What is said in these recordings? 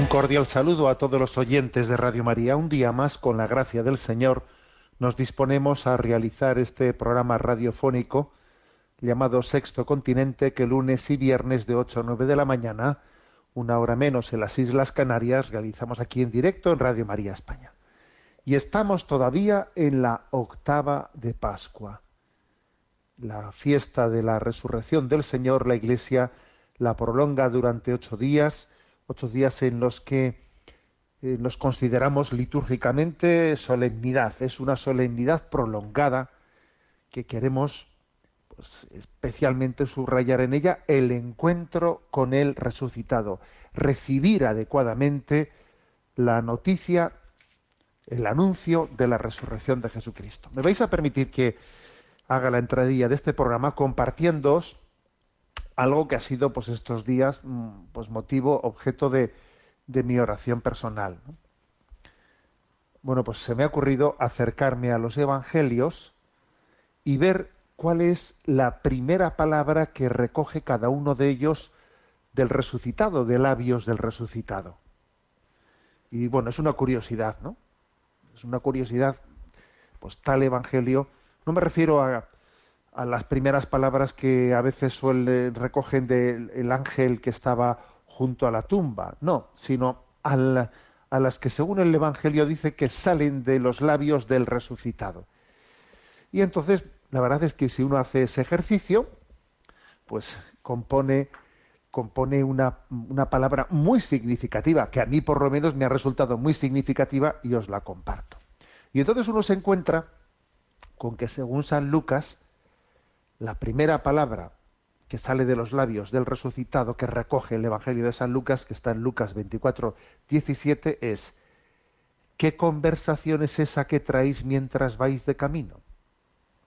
Un cordial saludo a todos los oyentes de Radio María. Un día más, con la gracia del Señor, nos disponemos a realizar este programa radiofónico llamado Sexto Continente, que lunes y viernes de 8 a 9 de la mañana, una hora menos en las Islas Canarias, realizamos aquí en directo en Radio María España. Y estamos todavía en la octava de Pascua. La fiesta de la resurrección del Señor, la Iglesia la prolonga durante ocho días, ocho días en los que eh, nos consideramos litúrgicamente solemnidad. Es una solemnidad prolongada que queremos pues, especialmente subrayar en ella el encuentro con el resucitado, recibir adecuadamente la noticia, el anuncio de la resurrección de Jesucristo. Me vais a permitir que haga la entradilla de este programa compartiéndoos algo que ha sido pues estos días mm, pues motivo objeto de, de mi oración personal bueno pues se me ha ocurrido acercarme a los evangelios y ver cuál es la primera palabra que recoge cada uno de ellos del resucitado de labios del resucitado. Y bueno es una curiosidad no es una curiosidad pues tal evangelio. No me refiero a a las primeras palabras que a veces suele, recogen del ángel que estaba junto a la tumba, no, sino a, a las que según el Evangelio dice que salen de los labios del resucitado. Y entonces, la verdad es que si uno hace ese ejercicio, pues compone, compone una, una palabra muy significativa, que a mí por lo menos me ha resultado muy significativa y os la comparto. Y entonces uno se encuentra con que según San Lucas, la primera palabra que sale de los labios del resucitado que recoge el Evangelio de San Lucas, que está en Lucas 24, 17, es ¿qué conversación es esa que traéis mientras vais de camino?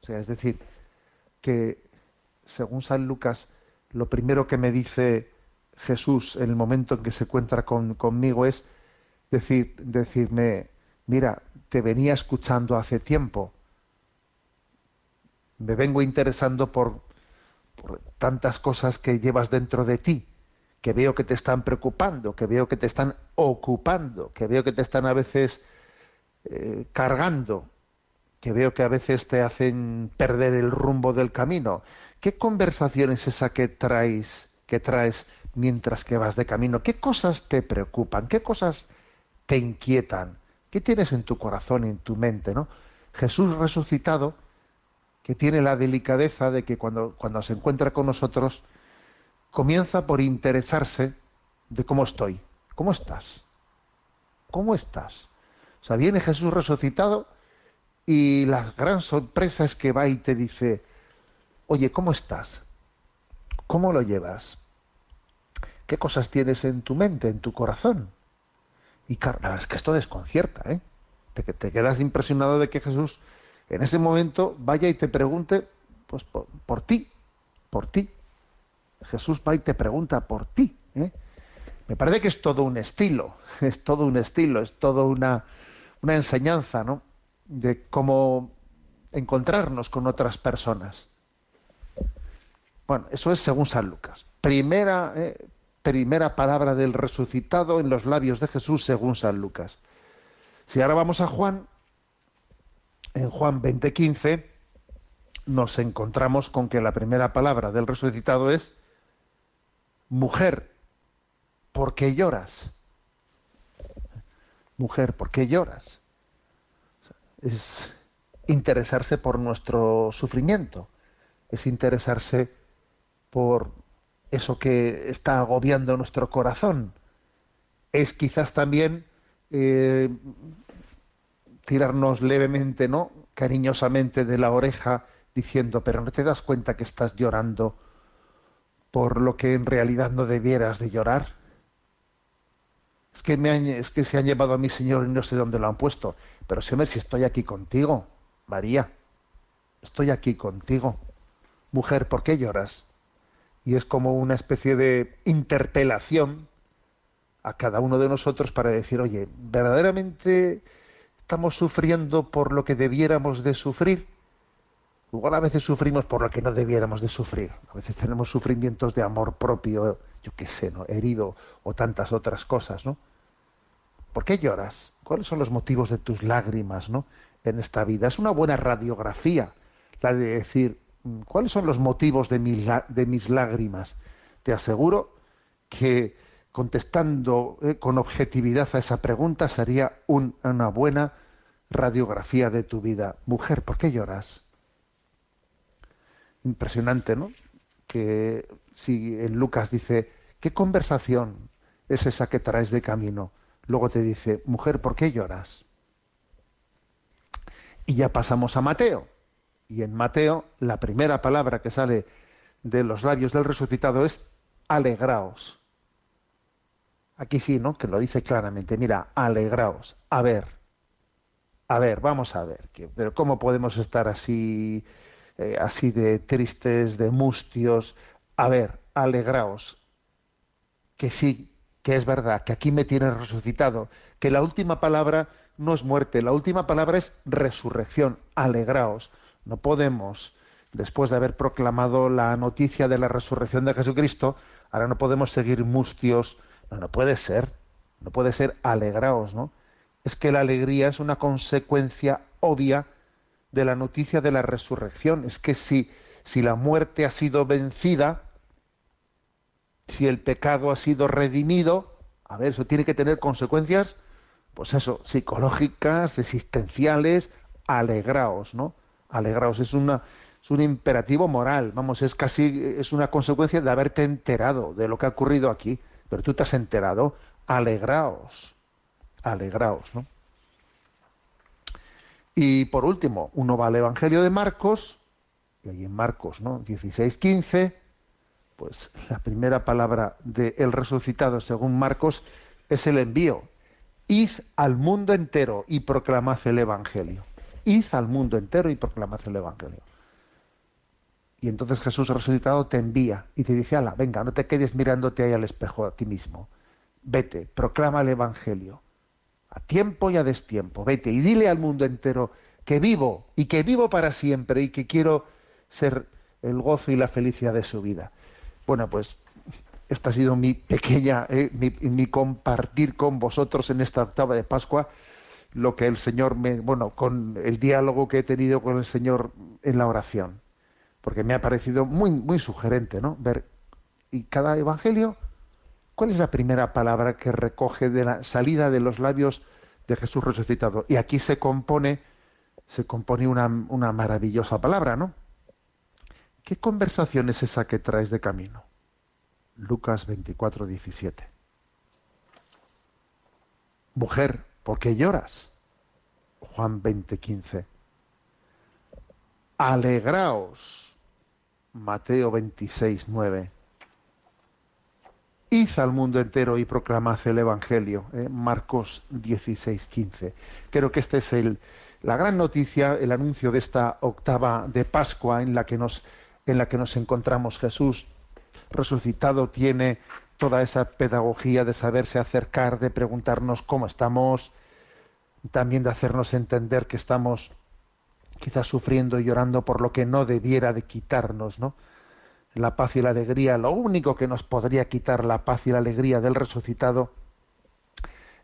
O sea, es decir, que según San Lucas, lo primero que me dice Jesús en el momento en que se encuentra conmigo es decir, decirme, mira, te venía escuchando hace tiempo, me vengo interesando por, tantas cosas que llevas dentro de ti, que veo que te están preocupando, que veo que te están ocupando, que veo que te están a veces eh, cargando, que veo que a veces te hacen perder el rumbo del camino. ¿Qué conversación es esa que traes, que traes mientras que vas de camino? ¿Qué cosas te preocupan? ¿Qué cosas te inquietan? ¿Qué tienes en tu corazón, en tu mente, no? Jesús resucitado que tiene la delicadeza de que cuando, cuando se encuentra con nosotros, comienza por interesarse de cómo estoy. ¿Cómo estás? ¿Cómo estás? O sea, viene Jesús resucitado y la gran sorpresa es que va y te dice, oye, ¿cómo estás? ¿Cómo lo llevas? ¿Qué cosas tienes en tu mente, en tu corazón? Y claro, es que esto desconcierta, ¿eh? Te, te quedas impresionado de que Jesús en ese momento vaya y te pregunte pues por, ti, por ti. Jesús va y te pregunta por ti. ¿eh? Me parece que es todo un estilo, es todo un estilo, es todo una, una enseñanza, ¿no? De cómo encontrarnos con otras personas. Bueno, eso es según San Lucas. Primera, ¿eh? primera palabra del resucitado en los labios de Jesús según San Lucas. Si ahora vamos a Juan, en Juan 20:15 nos encontramos con que la primera palabra del resucitado es mujer, ¿por qué lloras? Mujer, ¿por qué lloras? Es interesarse por nuestro sufrimiento, es interesarse por eso que está agobiando nuestro corazón, es quizás también eh, tirarnos levemente, ¿no? Cariñosamente de la oreja, diciendo, pero no te das cuenta que estás llorando por lo que en realidad no debieras de llorar. Es que, me es que se han llevado a mi Señor y no sé dónde lo han puesto. Pero Señor, si estoy aquí contigo, María, estoy aquí contigo. Mujer, ¿por qué lloras? Y es como una especie de interpelación a cada uno de nosotros para decir, oye, ¿verdaderamente estamos sufriendo por lo que debiéramos de sufrir? Igual a veces sufrimos por lo que no debiéramos de sufrir. A veces tenemos sufrimientos de amor propio, yo qué sé, ¿no? herido o tantas otras cosas, ¿no? ¿Por qué lloras? ¿Cuáles son los motivos de tus lágrimas, ¿no? En esta vida. Es una buena radiografía la de decir, mm, ¿cuáles son los motivos de mis, de mis lágrimas? Te aseguro que contestando eh, con objetividad a esa pregunta sería una buena radiografía de tu vida. Mujer, ¿por qué lloras? impresionante, ¿no? Que si en Lucas dice, ¿qué conversación es esa que traes de camino? Luego te dice, mujer, ¿por qué lloras? Y ya pasamos a Mateo. Y en Mateo, la primera palabra que sale de los labios del resucitado es alegraos. Aquí sí, ¿no? Que lo dice claramente. Mira, alegraos. A ver, a ver, vamos a ver. Pero ¿cómo podemos estar así eh, así de tristes, de mustios. A ver, alegraos, que sí, que es verdad, que aquí me tienes resucitado, que la última palabra no es muerte, la última palabra es resurrección. Alegraos. No podemos, después de haber proclamado la noticia de la resurrección de Jesucristo, ahora no podemos seguir mustios. No, puede ser. No puede ser alegraos, ¿no? Es que la alegría es una consecuencia obvia de la noticia de la resurrección. Es que si, si la muerte ha sido vencida, si el pecado ha sido redimido, a ver, eso tiene que tener consecuencias, pues eso, psicológicas, existenciales, alegraos, ¿no? Alegraos, es una es un imperativo moral, vamos, es casi es una consecuencia de haberte enterado de lo que ha ocurrido aquí, pero tú te has enterado, alegraos. Alegraos, ¿no? Y por último, uno va al Evangelio de Marcos, y ahí en Marcos, ¿no? 16, 15, pues la primera palabra de el resucitado según Marcos es el envío. Id al mundo entero y proclamad el Evangelio. Id al mundo entero y proclamad el Evangelio. Y entonces Jesús resucitado te envía y te dice, ala, venga, no te quedes mirándote ahí al espejo a ti mismo. Vete, proclama el Evangelio a tiempo y a destiempo. Vete y dile al mundo entero que vivo y que vivo para siempre y que quiero ser el gozo y la felicidad de su vida. Bueno, pues esta ha sido mi pequeña, eh, mi, compartir con vosotros en esta octava de Pascua lo que el Señor me, bueno, con el diálogo que he tenido con el Señor en la oración, porque me ha parecido muy, muy sugerente, ¿no? Ver y cada evangelio ¿Cuál es la primera palabra que recoge de la salida de los labios de Jesús resucitado? Y aquí se compone, se compone una, una maravillosa palabra, ¿no? ¿Qué conversación es esa que traes de camino? Lucas 24, 17. Mujer, ¿por qué lloras? Juan 20, 15. Alegraos. Mateo 26, 9. Id al mundo entero y proclamad el Evangelio. ¿eh? Marcos 16, 15. Creo que esta es el, la gran noticia, el anuncio de esta octava de Pascua en la que nos, en la que nos encontramos. Jesús resucitado tiene toda esa pedagogía de saberse acercar, de preguntarnos cómo estamos, también de hacernos entender que estamos quizás sufriendo y llorando por lo que no debiera de quitarnos, ¿no? la paz y la alegría, lo único que nos podría quitar la paz y la alegría del resucitado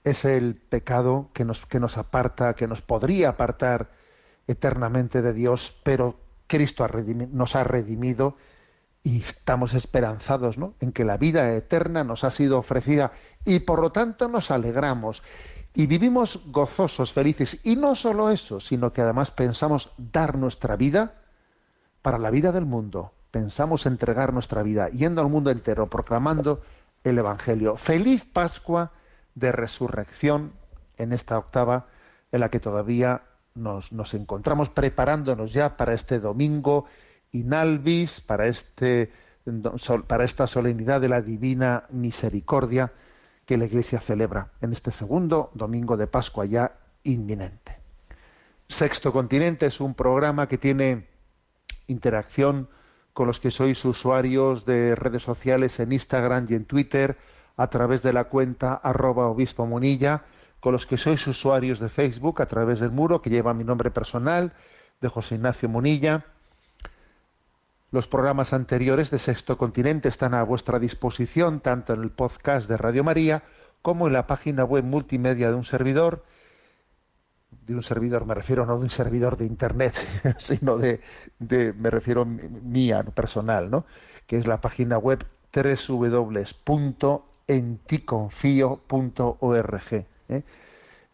es el pecado que nos, que nos aparta, que nos podría apartar eternamente de Dios, pero Cristo nos ha redimido y estamos esperanzados ¿no? en que la vida eterna nos ha sido ofrecida y por lo tanto nos alegramos y vivimos gozosos, felices. Y no solo eso, sino que además pensamos dar nuestra vida para la vida del mundo, pensamos entregar nuestra vida yendo al mundo entero proclamando el Evangelio. Feliz Pascua de resurrección en esta octava en la que todavía nos, encontramos preparándonos ya para este domingo inalvis, para, este, para esta solemnidad de la divina misericordia que la Iglesia celebra en este segundo domingo de Pascua ya inminente. Sexto Continente es un programa que tiene interacción con los que sois usuarios de redes sociales en Instagram y en Twitter a través de la cuenta arroba obispo munilla, con los que sois usuarios de Facebook a través del muro que lleva mi nombre personal de José Ignacio Munilla. Los programas anteriores de Sexto Continente están a vuestra disposición tanto en el podcast de Radio María como en la página web multimedia de un servidor de un servidor, me refiero no de un servidor de internet, sino de, me refiero mía, personal, ¿no? que es la página web www.enticonfio.org. ¿eh?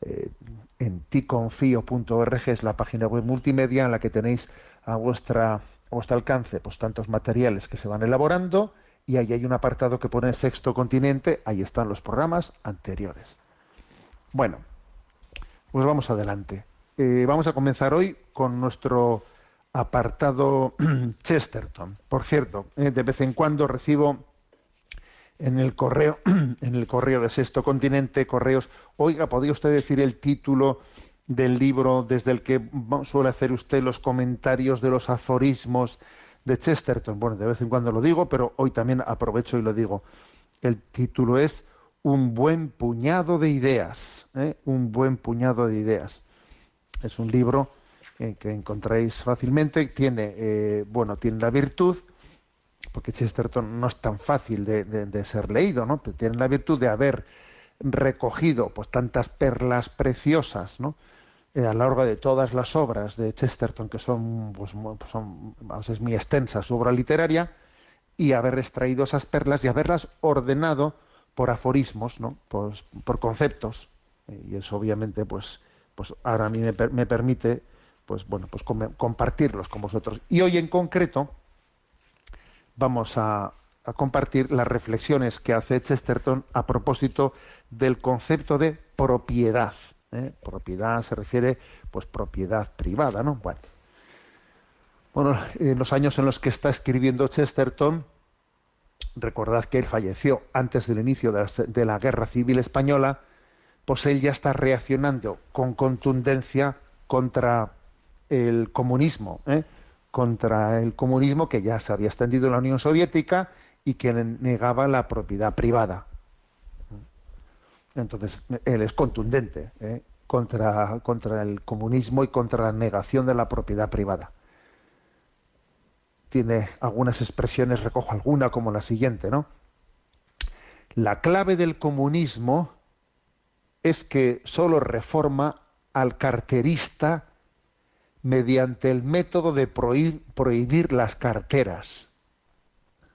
Eh, enticonfio.org es la página web multimedia en la que tenéis a vuestra a alcance pues tantos materiales que se van elaborando y ahí hay un apartado que pone sexto continente, ahí están los programas anteriores. Bueno, pues vamos adelante. Eh, vamos a comenzar hoy con nuestro apartado Chesterton. Por cierto, eh, de vez en cuando recibo en el correo, en el correo de Sexto Continente, correos, oiga, ¿podría usted decir el título del libro desde el que suele hacer usted los comentarios de los aforismos de Chesterton? Bueno, de vez en cuando lo digo, pero hoy también aprovecho y lo digo. El título es un buen puñado de ideas, ¿eh? un buen puñado de ideas. Es un libro que encontráis fácilmente, tiene, eh, bueno, tiene la virtud, porque Chesterton no es tan fácil de, ser leído, ¿no? Pero tiene la virtud de haber recogido pues tantas perlas preciosas, ¿no? Eh, a lo largo de todas las obras de Chesterton, que son, pues, son es muy extensa su obra literaria, y haber extraído esas perlas y haberlas ordenado por aforismos, ¿no? Pues, por conceptos. Y eso obviamente, pues, pues ahora a mí me, permite, pues bueno, pues compartirlos con vosotros. Y hoy en concreto vamos a, compartir las reflexiones que hace Chesterton a propósito del concepto de propiedad. ¿Eh? Propiedad se refiere, pues, propiedad privada, ¿no? Bueno. Bueno, en los años en los que está escribiendo Chesterton, recordad que él falleció antes del inicio de la, Guerra Civil Española, pues él ya está reaccionando con contundencia contra el comunismo, ¿eh? contra el comunismo que ya se había extendido en la Unión Soviética y que negaba la propiedad privada. Entonces, él es contundente ¿eh? contra, contra el comunismo y contra la negación de la propiedad privada tiene algunas expresiones, recojo alguna como la siguiente, ¿no? La clave del comunismo es que solo reforma al carterista mediante el método de prohibir, las carteras.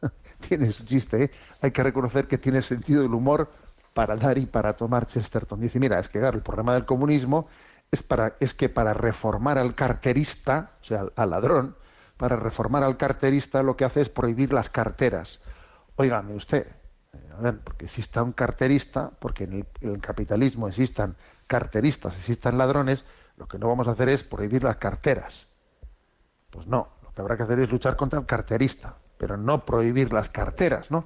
tiene su chiste, ¿eh? Hay que reconocer que tiene sentido del humor para dar y para tomar Chesterton. Dice, mira, es que el problema del comunismo es, que para reformar al carterista, o sea, al ladrón, para reformar al carterista lo que hace es prohibir las carteras. Óigame usted, eh, a ver, porque exista un carterista, porque en el, capitalismo existan carteristas, existan ladrones, lo que no vamos a hacer es prohibir las carteras. Pues no, lo que habrá que hacer es luchar contra el carterista, pero no prohibir las carteras, ¿no?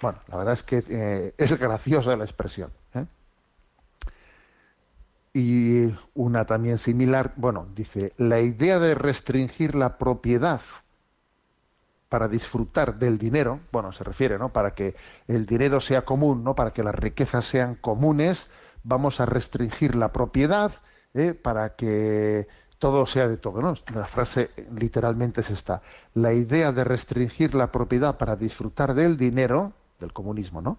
Bueno, la verdad es que eh, es graciosa la expresión. ¿eh? y una también similar, bueno, dice, la idea de restringir la propiedad para disfrutar del dinero, bueno, se refiere, ¿no? Para que el dinero sea común, ¿no? Para que las riquezas sean comunes, vamos a restringir la propiedad ¿eh? para que todo sea de todo, ¿no? La frase literalmente es esta. La idea de restringir la propiedad para disfrutar del dinero, del comunismo, ¿no?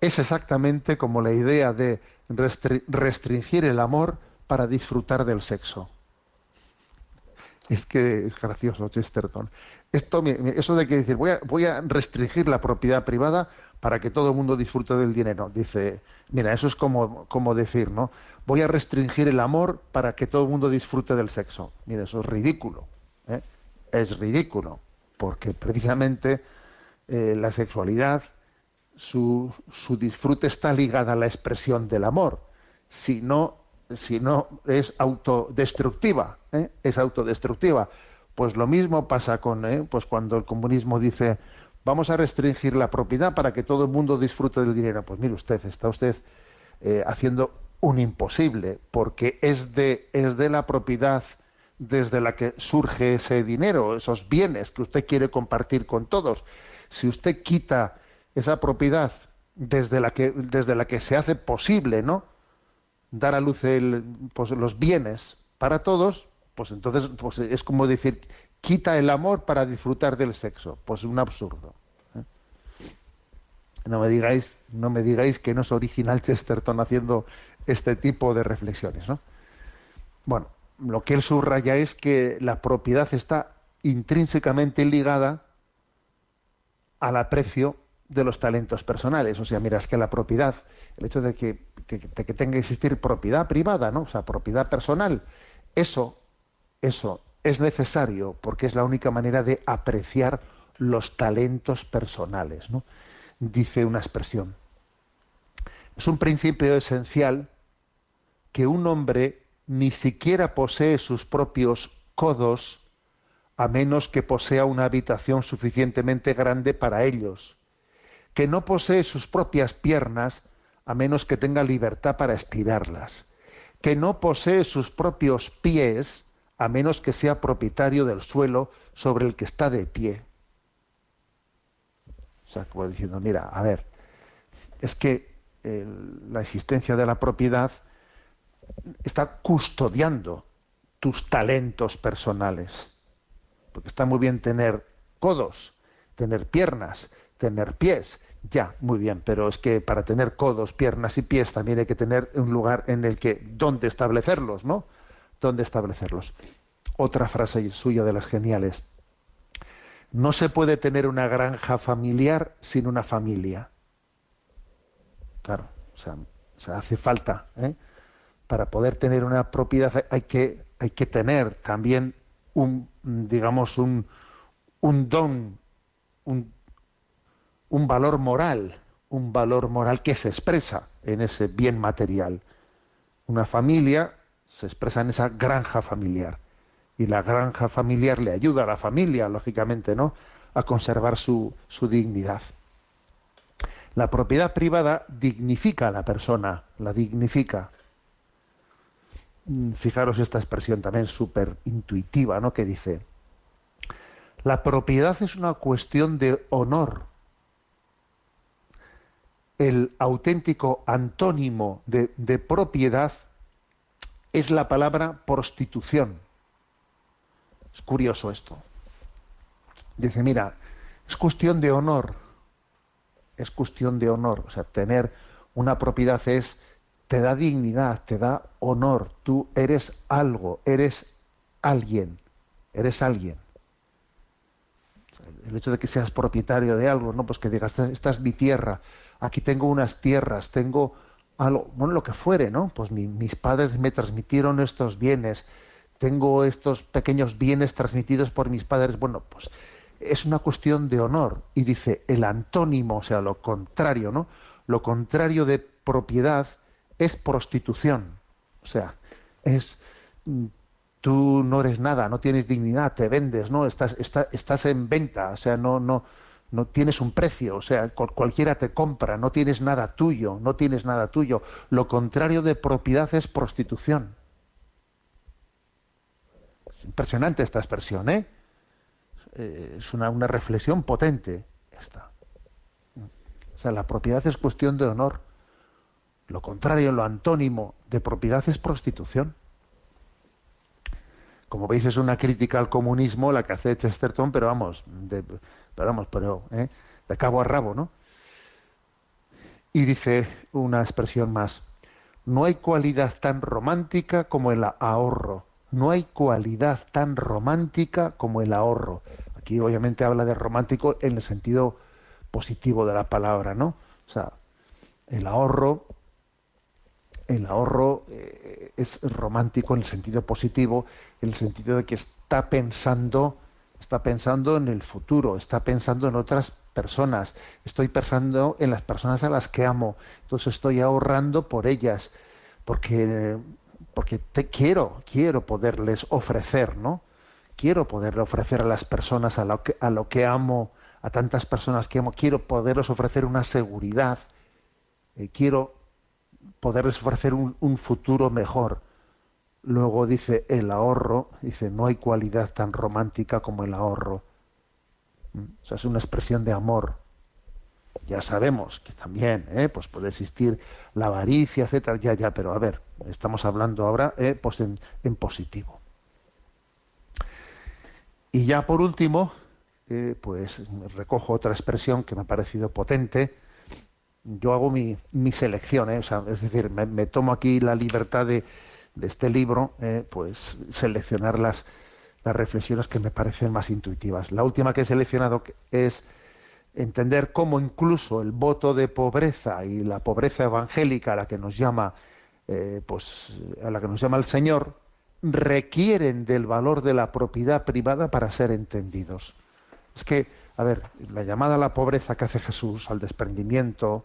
Es exactamente como la idea de restringir el amor para disfrutar del sexo. Es que es gracioso, Chesterton. Esto, eso de que decir, voy a, restringir la propiedad privada para que todo el mundo disfrute del dinero. Dice, mira, eso es como, como decir, ¿no? Voy a restringir el amor para que todo el mundo disfrute del sexo. Mira, eso es ridículo. ¿eh? Es ridículo, porque precisamente eh, la sexualidad su, su disfrute está ligada a la expresión del amor. Si no, sino es autodestructiva, ¿eh? es autodestructiva. Pues lo mismo pasa con, ¿eh? pues cuando el comunismo dice vamos a restringir la propiedad para que todo el mundo disfrute del dinero. Pues mire usted, está usted eh, haciendo un imposible, porque es de, es de la propiedad desde la que surge ese dinero, esos bienes que usted quiere compartir con todos. Si usted quita esa propiedad desde la que, desde la que se hace posible, ¿no? Dar a luz pues, los bienes para todos, pues entonces pues es como decir, quita el amor para disfrutar del sexo. Pues un absurdo. ¿eh? No me digáis, no me digáis que no es original Chesterton haciendo este tipo de reflexiones, ¿no? Bueno, lo que él subraya es que la propiedad está intrínsecamente ligada al aprecio de los talentos personales. O sea, mira, es que la propiedad, el hecho de que, que tenga que existir propiedad privada, ¿no? O sea, propiedad personal, eso, eso es necesario porque es la única manera de apreciar los talentos personales, ¿no? Dice una expresión. Es un principio esencial que un hombre ni siquiera posee sus propios codos a menos que posea una habitación suficientemente grande para ellos, que no posee sus propias piernas a menos que tenga libertad para estirarlas, que no posee sus propios pies a menos que sea propietario del suelo sobre el que está de pie. O sea, como diciendo, mira, a ver, es que la existencia de la propiedad está custodiando tus talentos personales. Porque está muy bien tener codos, tener piernas, tener pies, ya, muy bien, pero es que para tener codos, piernas y pies también hay que tener un lugar en el que, ¿dónde establecerlos, no? ¿Dónde establecerlos? Otra frase suya de las geniales. No se puede tener una granja familiar sin una familia. Claro, o sea, hace falta, ¿eh? para poder tener una propiedad hay que, hay que tener también un, digamos, un, un don, un, un valor moral, un valor moral que se expresa en ese bien material. Una familia se expresa en esa granja familiar. Y la granja familiar le ayuda a la familia, lógicamente, ¿no? a conservar su, su dignidad. La propiedad privada dignifica a la persona, la dignifica. Mm, fijaros esta expresión también súper intuitiva, ¿no? Que dice, la propiedad es una cuestión de honor. El auténtico antónimo de, propiedad es la palabra prostitución. Es curioso esto. Dice, mira, es cuestión de honor. Es cuestión de honor. O sea, tener una propiedad es te da dignidad, te da honor. Tú eres algo, eres alguien, eres alguien. El hecho de que seas propietario de algo, ¿no? Pues que digas, esta es mi tierra, aquí tengo unas tierras, tengo algo, bueno, lo que fuere, ¿no? Pues mis padres me transmitieron estos bienes, tengo estos pequeños bienes transmitidos por mis padres, bueno, pues es una cuestión de honor. Y dice el antónimo, o sea, lo contrario, ¿no? Lo contrario de propiedad es prostitución. O sea, es mm, tú no eres nada, no tienes dignidad, te vendes, ¿no? Estás, estás en venta, o sea, no, no, no tienes un precio, o sea, cualquiera te compra, no tienes nada tuyo, no tienes nada tuyo. Lo contrario de propiedad es prostitución. Es impresionante esta expresión, ¿eh? eh es una, reflexión potente esta. O sea, la propiedad es cuestión de honor. Lo contrario, lo antónimo de propiedad es prostitución. Como veis, es una crítica al comunismo la que hace Chesterton, pero vamos, de, pero vamos, pero ¿eh? de cabo a rabo, ¿no? Y dice una expresión más: no hay cualidad tan romántica como el ahorro. No hay cualidad tan romántica como el ahorro. Aquí obviamente habla de romántico en el sentido positivo de la palabra, ¿no? O sea, el ahorro el ahorro eh, es romántico en el sentido positivo, en el sentido de que está pensando, está pensando en el futuro, está pensando en otras personas, estoy pensando en las personas a las que amo, entonces estoy ahorrando por ellas, porque porque te quiero, quiero poderles ofrecer, ¿no? Quiero poderle ofrecer a las personas, a lo que, a lo que amo, a tantas personas que amo, quiero poderles ofrecer una seguridad, eh, quiero poderles ofrecer un, un futuro mejor. Luego dice el ahorro, dice no hay cualidad tan romántica como el ahorro. ¿Mm? O sea, es una expresión de amor. Ya sabemos que también ¿eh? pues puede existir la avaricia, etcétera, ya, ya, pero a ver, estamos hablando ahora ¿eh? pues en, en, positivo. Y ya por último, eh, pues recojo otra expresión que me ha parecido potente. Yo hago mi, mi selección, ¿eh? es decir, me, me, tomo aquí la libertad de, de este libro, ¿eh? pues seleccionar las, las reflexiones que me parecen más intuitivas. La última que he seleccionado es entender cómo incluso el voto de pobreza y la pobreza evangélica a la que nos llama eh, pues a la que nos llama el Señor requieren del valor de la propiedad privada para ser entendidos. Es que, a ver, la llamada a la pobreza que hace Jesús, al desprendimiento,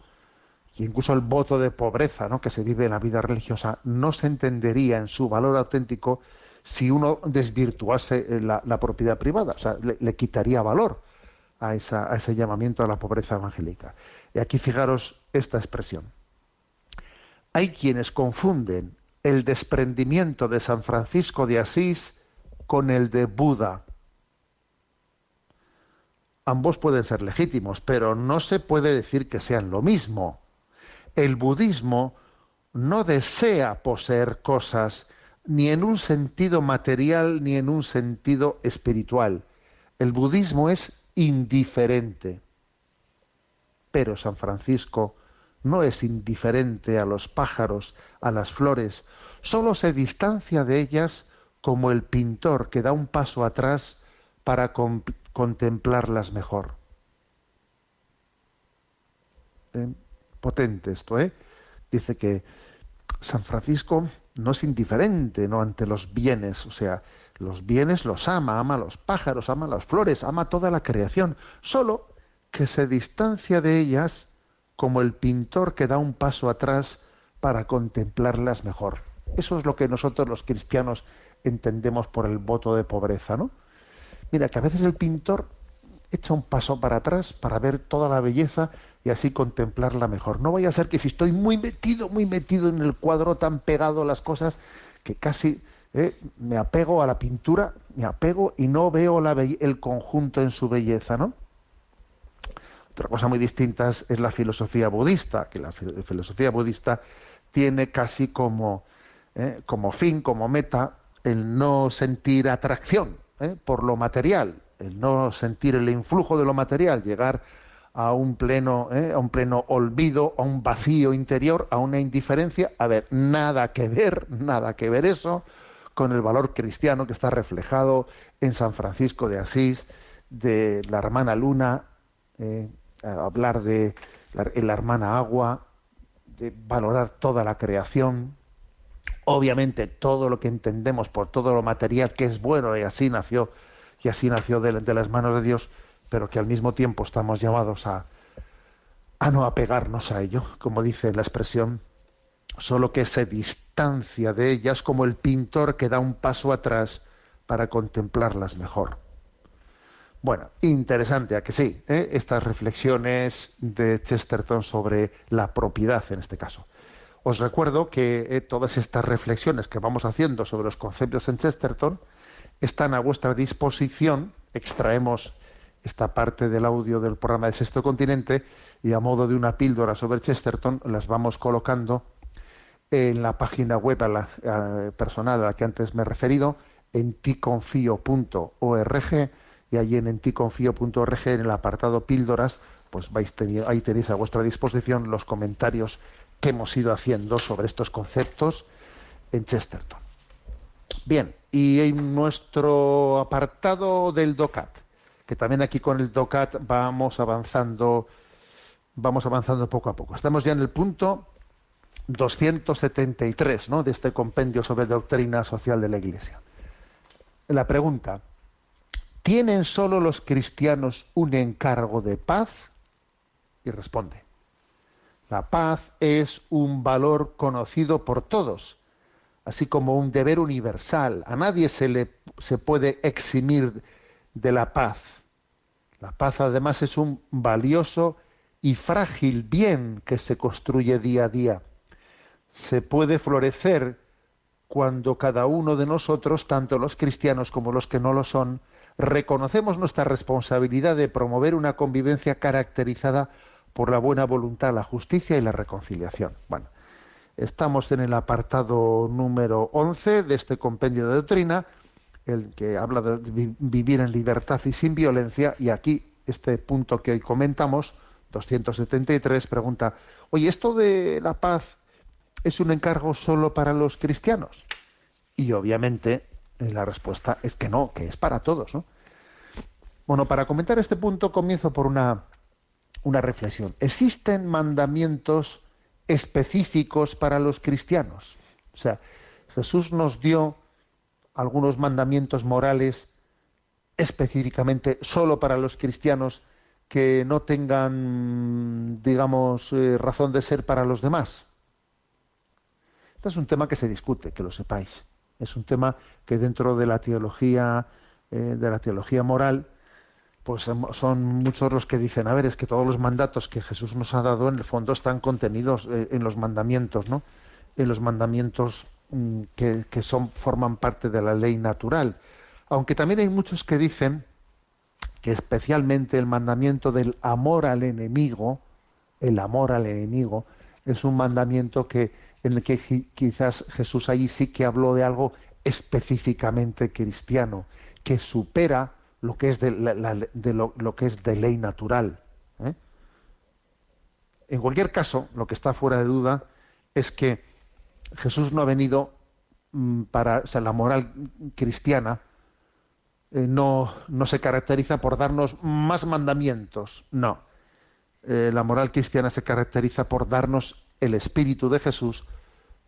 incluso el voto de pobreza ¿no? que se vive en la vida religiosa, no se entendería en su valor auténtico si uno desvirtuase la, la propiedad privada, o sea, le, quitaría valor a ese llamamiento a la pobreza evangélica. Y aquí fijaros esta expresión. Hay quienes confunden el desprendimiento de San Francisco de Asís con el de Buda. Ambos pueden ser legítimos, pero no se puede decir que sean lo mismo. El budismo no desea poseer cosas ni en un sentido material ni en un sentido espiritual. El budismo es indiferente. Pero San Francisco no es indiferente a los pájaros, a las flores, solo se distancia de ellas como el pintor que da un paso atrás para con contemplarlas mejor. Eh, potente esto, ¿eh? Dice que San Francisco no es indiferente ¿no? ante los bienes, o sea, los bienes los ama, ama los pájaros, ama las flores, ama toda la creación, solo que se distancia de ellas como el pintor que da un paso atrás para contemplarlas mejor. Eso es lo que nosotros los cristianos entendemos por el voto de pobreza, ¿no? Mira, que a veces el pintor echa un paso para atrás para ver toda la belleza y así contemplarla mejor. No vaya a ser que si estoy muy metido, muy metido en el cuadro, tan pegado a las cosas, que casi ¿eh? me apego a la pintura, me apego y no veo el conjunto en su belleza, ¿no? Otra cosa muy distinta es, la filosofía budista, que la filosofía budista tiene casi como, ¿eh? como fin, como meta, el no sentir atracción ¿eh? por lo material, el no sentir el influjo de lo material, llegar a un pleno, a un pleno olvido, a un vacío interior, a una indiferencia. A ver, nada que ver, nada que ver eso con el valor cristiano que está reflejado en San Francisco de Asís, de la hermana Luna, eh, hablar de la, hermana Agua, de valorar toda la creación, obviamente todo lo que entendemos por todo lo material que es bueno y así nació y así nació de las manos de Dios, pero que al mismo tiempo estamos llamados a, a no apegarnos a ello, como dice la expresión, solo que se distancia de ellas como el pintor que da un paso atrás para contemplarlas mejor. Bueno, interesante, a que sí, ¿eh? estas reflexiones de Chesterton sobre la propiedad en este caso. Os recuerdo que eh, todas estas reflexiones que vamos haciendo sobre los conceptos en Chesterton están a vuestra disposición. Extraemos esta parte del audio del programa de Sexto Continente y a modo de una píldora sobre Chesterton las vamos colocando en la página web personal a la que antes me he referido, en ticonfio.org y allí en enticonfio.org en el apartado píldoras, pues vais tenido, ahí tenéis a vuestra disposición los comentarios que hemos ido haciendo sobre estos conceptos en Chesterton. Bien, y en nuestro apartado del DOCAT, que también aquí con el DOCAT vamos avanzando, vamos avanzando poco a poco. Estamos ya en el punto 273 ¿no? de este compendio sobre doctrina social de la Iglesia. La pregunta, ¿tienen solo los cristianos un encargo de paz? Y responde, la paz es un valor conocido por todos, así como un deber universal. A nadie se le se puede eximir de la paz. La paz además es un valioso y frágil bien que se construye día a día. Se puede florecer cuando cada uno de nosotros, tanto los cristianos como los que no lo son, reconocemos nuestra responsabilidad de promover una convivencia caracterizada por la buena voluntad, la justicia y la reconciliación. Bueno, estamos en el apartado número 11 de este compendio de doctrina, el que habla de vivir en libertad y sin violencia, y aquí este punto que hoy comentamos, 273, pregunta, oye, ¿esto de la paz es un encargo solo para los cristianos? Y obviamente eh, la respuesta es que no, que es para todos. ¿no? Bueno, para comentar este punto comienzo por una, una reflexión. ¿Existen mandamientos específicos para los cristianos? O sea, Jesús nos dio algunos mandamientos morales específicamente solo para los cristianos que no tengan, digamos, eh, razón de ser para los demás. Este es un tema que se discute, que lo sepáis. Es un tema que dentro de la teología, eh, de la teología moral, pues son muchos los que dicen, a ver, es que todos los mandatos que Jesús nos ha dado en el fondo están contenidos eh, en los mandamientos, ¿no? En los mandamientos que, que son, forman parte de la ley natural. Aunque también hay muchos que dicen que especialmente el mandamiento del amor al enemigo, el amor al enemigo, es un mandamiento que en el que quizás Jesús ahí sí que habló de algo específicamente cristiano, que supera lo que es de, lo, que es de ley natural. ¿eh? En cualquier caso, lo que está fuera de duda es que Jesús no ha venido mm, para, o sea, la moral cristiana eh, no, no, se caracteriza por darnos más mandamientos, no. Eh, la moral cristiana se caracteriza por darnos el espíritu de Jesús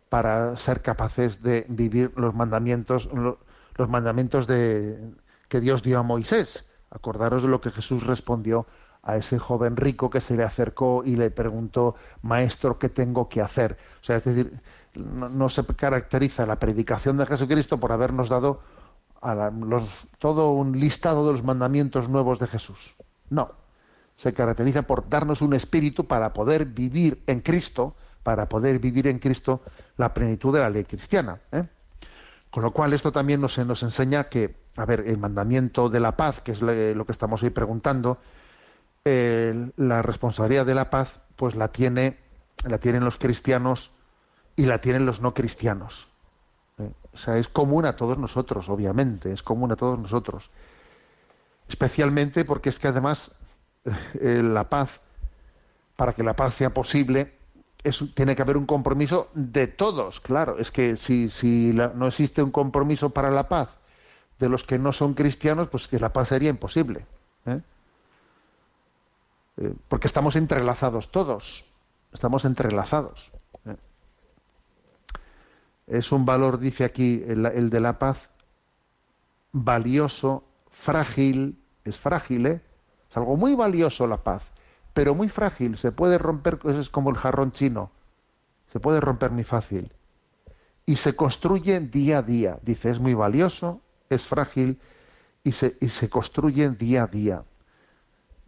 para ser capaces de vivir los mandamientos, los mandamientos de, que Dios dio a Moisés. Acordaros de lo que Jesús respondió a ese joven rico que se le acercó y le preguntó, Maestro, ¿qué tengo que hacer? O sea, es decir, no se caracteriza la predicación de Jesucristo por habernos dado todo un listado de los mandamientos nuevos de Jesús. No, se caracteriza por darnos un espíritu para poder vivir en Cristo, para poder vivir en Cristo la plenitud de la ley cristiana. ¿eh? Con lo cual esto también nos, nos enseña que, a ver, el mandamiento de la paz, que es lo que estamos hoy preguntando, la responsabilidad de la paz, pues la tiene, la tienen los cristianos y la tienen los no cristianos. ¿eh? O sea, es común a todos nosotros, obviamente, es común a todos nosotros. Especialmente porque es que además eh, la paz, para que la paz sea posible, tiene que haber un compromiso de todos, claro. Es que si, si no existe un compromiso para la paz de los que no son cristianos, pues que la paz sería imposible. ¿eh? porque estamos entrelazados todos, estamos entrelazados. Es un valor, dice aquí el, de la paz, valioso, frágil, es frágil, ¿eh? Es algo muy valioso la paz, pero muy frágil, se puede romper, es como el jarrón chino, se puede romper muy fácil. Y se construye día a día, dice, es muy valioso, es frágil y se, y se construye día a día.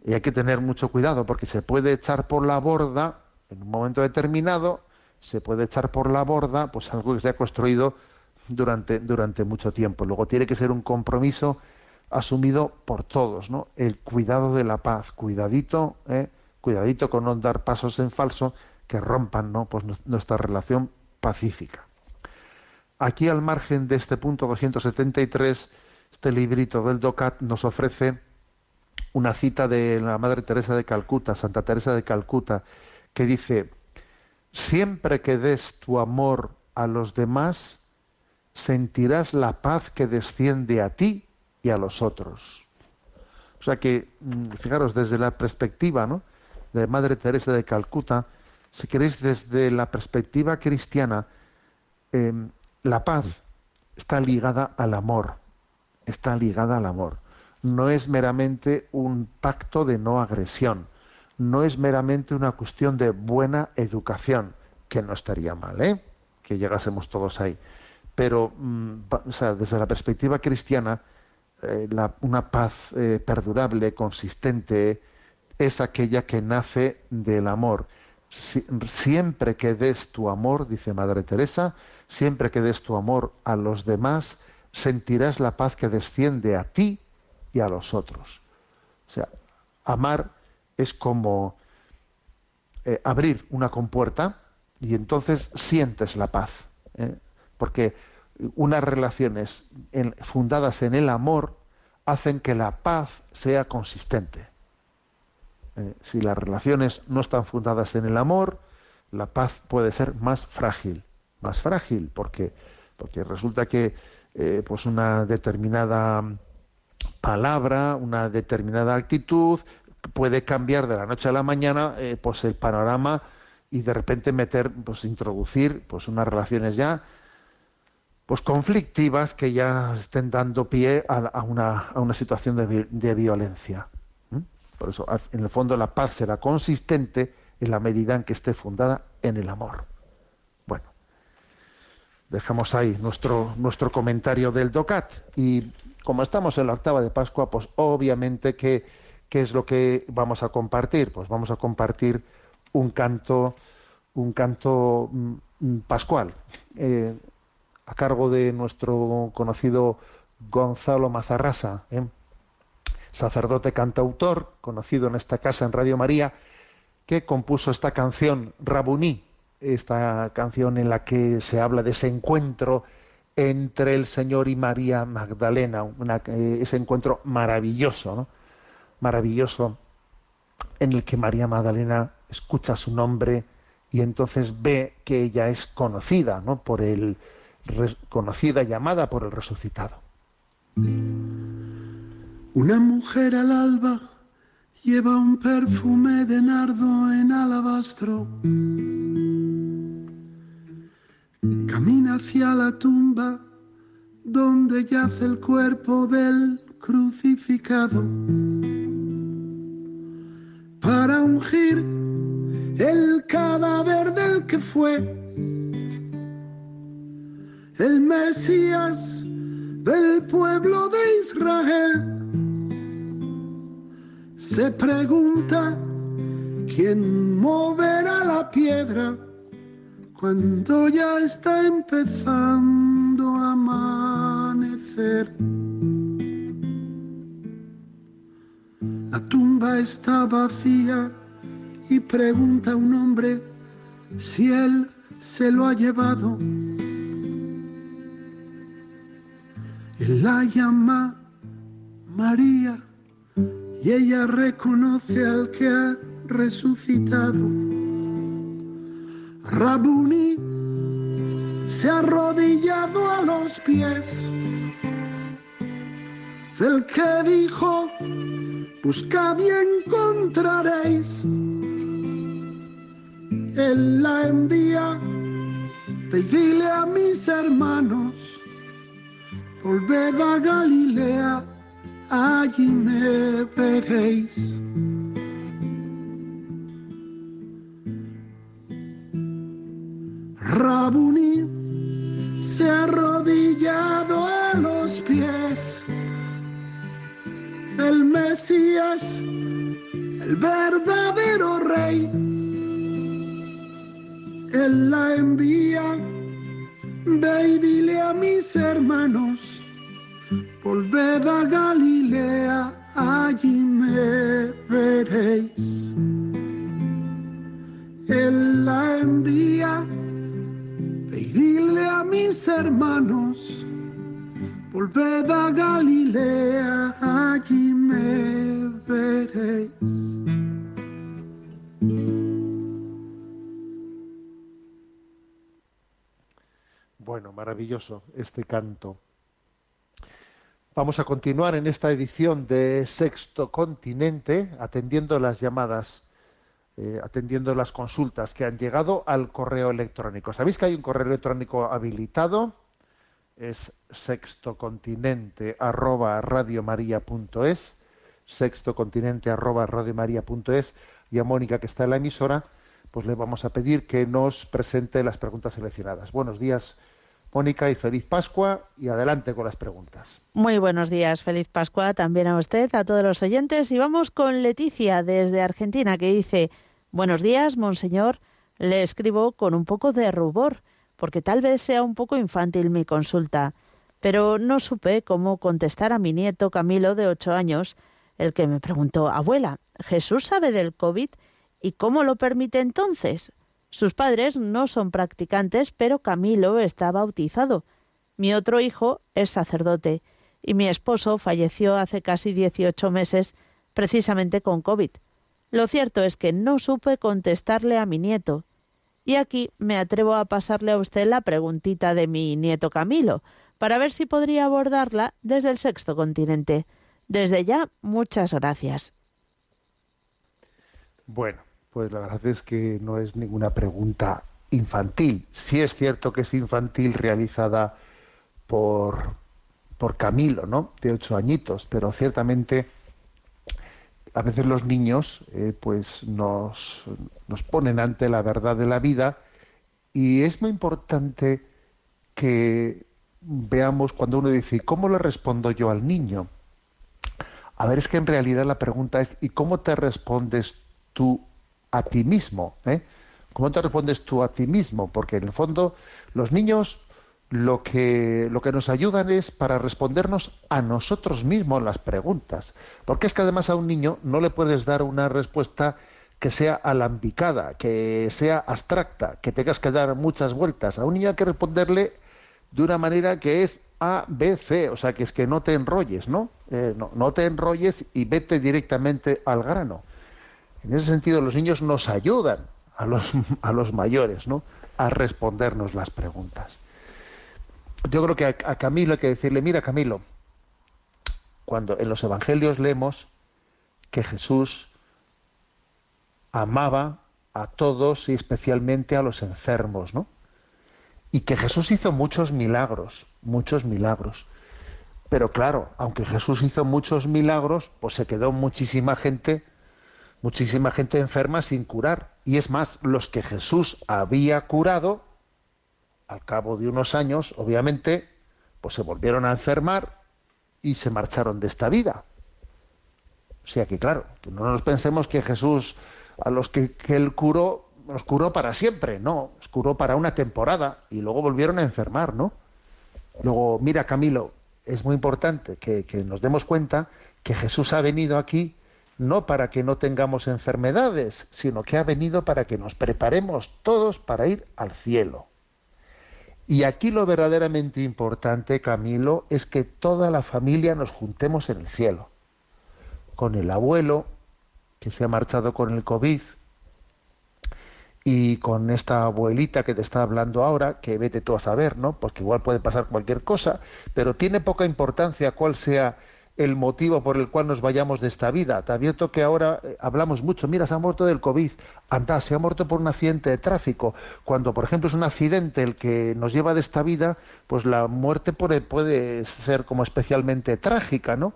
Y hay que tener mucho cuidado porque se puede echar por la borda en un momento determinado se puede echar por la borda pues algo que se ha construido durante, durante mucho tiempo. Luego tiene que ser un compromiso asumido por todos, ¿no? El cuidado de la paz, cuidadito, ¿eh? cuidadito con no dar pasos en falso que rompan, ¿no? Pues nuestra relación pacífica. Aquí al margen de este punto 273, este librito del DOCAT nos ofrece una cita de la Madre Teresa de Calcuta, Santa Teresa de Calcuta, que dice, Siempre que des tu amor a los demás, sentirás la paz que desciende a ti y a los otros. O sea que, mm, fijaros, desde la perspectiva de Madre Teresa de Calcuta, si queréis, desde la perspectiva cristiana, em, la paz está ligada al amor, está ligada al amor. No es meramente un pacto de no agresión, no es meramente una cuestión de buena educación, que no estaría mal, ¿eh? que llegásemos todos ahí. pero mm, desde la perspectiva cristiana, eh, una paz eh, perdurable, consistente, es aquella que nace del amor. siempre que des tu amor, dice Madre Teresa, siempre que des tu amor a los demás, sentirás la paz que desciende a ti y a los otros. O sea, amar es como eh, abrir una compuerta y entonces sientes la paz. ¿eh? Porque unas relaciones fundadas en el amor hacen que la paz sea consistente. Eh, si las relaciones no están fundadas en el amor, la paz puede ser más frágil, más frágil, porque, porque resulta que pues una determinada palabra, una determinada actitud, puede cambiar de la noche a la mañana eh, pues el panorama y de repente meter, pues introducir pues unas relaciones ya pues conflictivas que ya estén dando pie a, una, a una, situación de, violencia. Por eso, en el fondo, la paz será consistente en la medida en que esté fundada en el amor. Bueno, dejamos ahí nuestro, nuestro comentario del DOCAT y como estamos en la octava de Pascua, pues obviamente que ¿qué es lo que vamos a compartir? Pues vamos a compartir un canto, un canto mm, mm, pascual, eh, a cargo de nuestro conocido Gonzalo Mazarrasa, ¿eh? sacerdote cantautor, conocido en esta casa en Radio María, que compuso esta canción Rabuní, esta canción en la que se habla de ese encuentro entre el Señor y María Magdalena, eh, ese encuentro maravilloso, maravilloso, en el que María Magdalena escucha su nombre y entonces ve que ella es conocida, ¿no? Por el conocida llamada por el resucitado. Una mujer al alba lleva un perfume de nardo en alabastro Camina hacia la tumba donde yace el cuerpo del crucificado el cadáver del que fue el Mesías del pueblo de Israel. Se pregunta quién moverá la piedra cuando ya está empezando a amanecer. La tumba está vacía y pregunta a un hombre si él se lo ha llevado. Él la llama María y ella reconoce al que ha resucitado. Rabuni se ha arrodillado a los pies del que dijo, buscad y encontraréis. Él la envía, pedile a mis hermanos, volved a Galilea, allí me veréis. Rabuni se ha arrodillado a los pies del Mesías, el verdadero rey. Él la envía, ve dile a mis hermanos, volved a Galilea, allí me veréis. Él la envía dile a mis hermanos, volved a Galilea, allí me veréis. Bueno, maravilloso este canto. Vamos a continuar en esta edición de Sexto Continente, atendiendo las llamadas eh, atendiendo las consultas que han llegado al correo electrónico. ¿Sabéis que hay un correo electrónico habilitado? Es sextocontinente arroba radiomaria.es, sextocontinente arroba radiomaria.es y a Mónica que está en la emisora, pues le vamos a pedir que nos presente las preguntas seleccionadas. Buenos días, Mónica, y feliz Pascua y adelante con las preguntas. Muy buenos días, feliz Pascua también a usted, a todos los oyentes. Y vamos con Leticia desde Argentina que dice, buenos días, monseñor, le escribo con un poco de rubor, porque tal vez sea un poco infantil mi consulta, pero no supe cómo contestar a mi nieto Camilo de ocho años, el que me preguntó, abuela, ¿Jesús sabe del COVID? ¿Y cómo lo permite entonces? Sus padres no son practicantes, pero Camilo está bautizado. Mi otro hijo es sacerdote y mi esposo falleció hace casi 18 meses precisamente con COVID. Lo cierto es que no supe contestarle a mi nieto. Y aquí me atrevo a pasarle a usted la preguntita de mi nieto Camilo, para ver si podría abordarla desde el sexto continente. Desde ya, muchas gracias. Bueno, pues la verdad es que no es ninguna pregunta infantil. Sí es cierto que es infantil realizada por, por Camilo, ¿no? De ocho añitos, pero ciertamente a veces los niños eh, pues nos, nos ponen ante la verdad de la vida y es muy importante que veamos cuando uno dice, ¿cómo le respondo yo al niño? A ver, es que en realidad la pregunta es, ¿y cómo te respondes tú a ti mismo. ¿eh? ¿Cómo te respondes tú a ti mismo? Porque en el fondo los niños lo que, lo que nos ayudan es para respondernos a nosotros mismos las preguntas. Porque es que además a un niño no le puedes dar una respuesta que sea alambicada, que sea abstracta, que tengas que dar muchas vueltas. A un niño hay que responderle de una manera que es A, B, C, o sea, que es que no te enrolles, ¿no? Eh, no, no te enrolles y vete directamente al grano. En ese sentido, los niños nos ayudan a los, a los mayores ¿no? a respondernos las preguntas. Yo creo que a, a Camilo hay que decirle, mira Camilo, cuando en los evangelios leemos que Jesús amaba a todos y especialmente a los enfermos, ¿no? Y que Jesús hizo muchos milagros, muchos milagros. Pero claro, aunque Jesús hizo muchos milagros, pues se quedó muchísima gente muchísima gente enferma sin curar. Y es más, los que Jesús había curado, al cabo de unos años, obviamente, pues se volvieron a enfermar y se marcharon de esta vida. O sea que, claro, no nos pensemos que Jesús, a los que, él curó, los curó para siempre, no, los curó para una temporada y luego volvieron a enfermar, ¿no? Luego, mira, Camilo, es muy importante que nos demos cuenta que Jesús ha venido aquí no para que no tengamos enfermedades, sino que ha venido para que nos preparemos todos para ir al cielo. Y aquí lo verdaderamente importante, Camilo, es que toda la familia nos juntemos en el cielo. Con el abuelo, que se ha marchado con el COVID, y con esta abuelita que te está hablando ahora, que vete tú a saber, ¿no? Porque igual puede pasar cualquier cosa, pero tiene poca importancia cuál sea el motivo por el cual nos vayamos de esta vida. Te advierto que ahora eh, hablamos mucho, mira, se ha muerto del COVID, anda, se ha muerto por un accidente de tráfico. Cuando, por ejemplo, es un accidente el que nos lleva de esta vida, pues la muerte puede, puede ser como especialmente trágica, ¿no?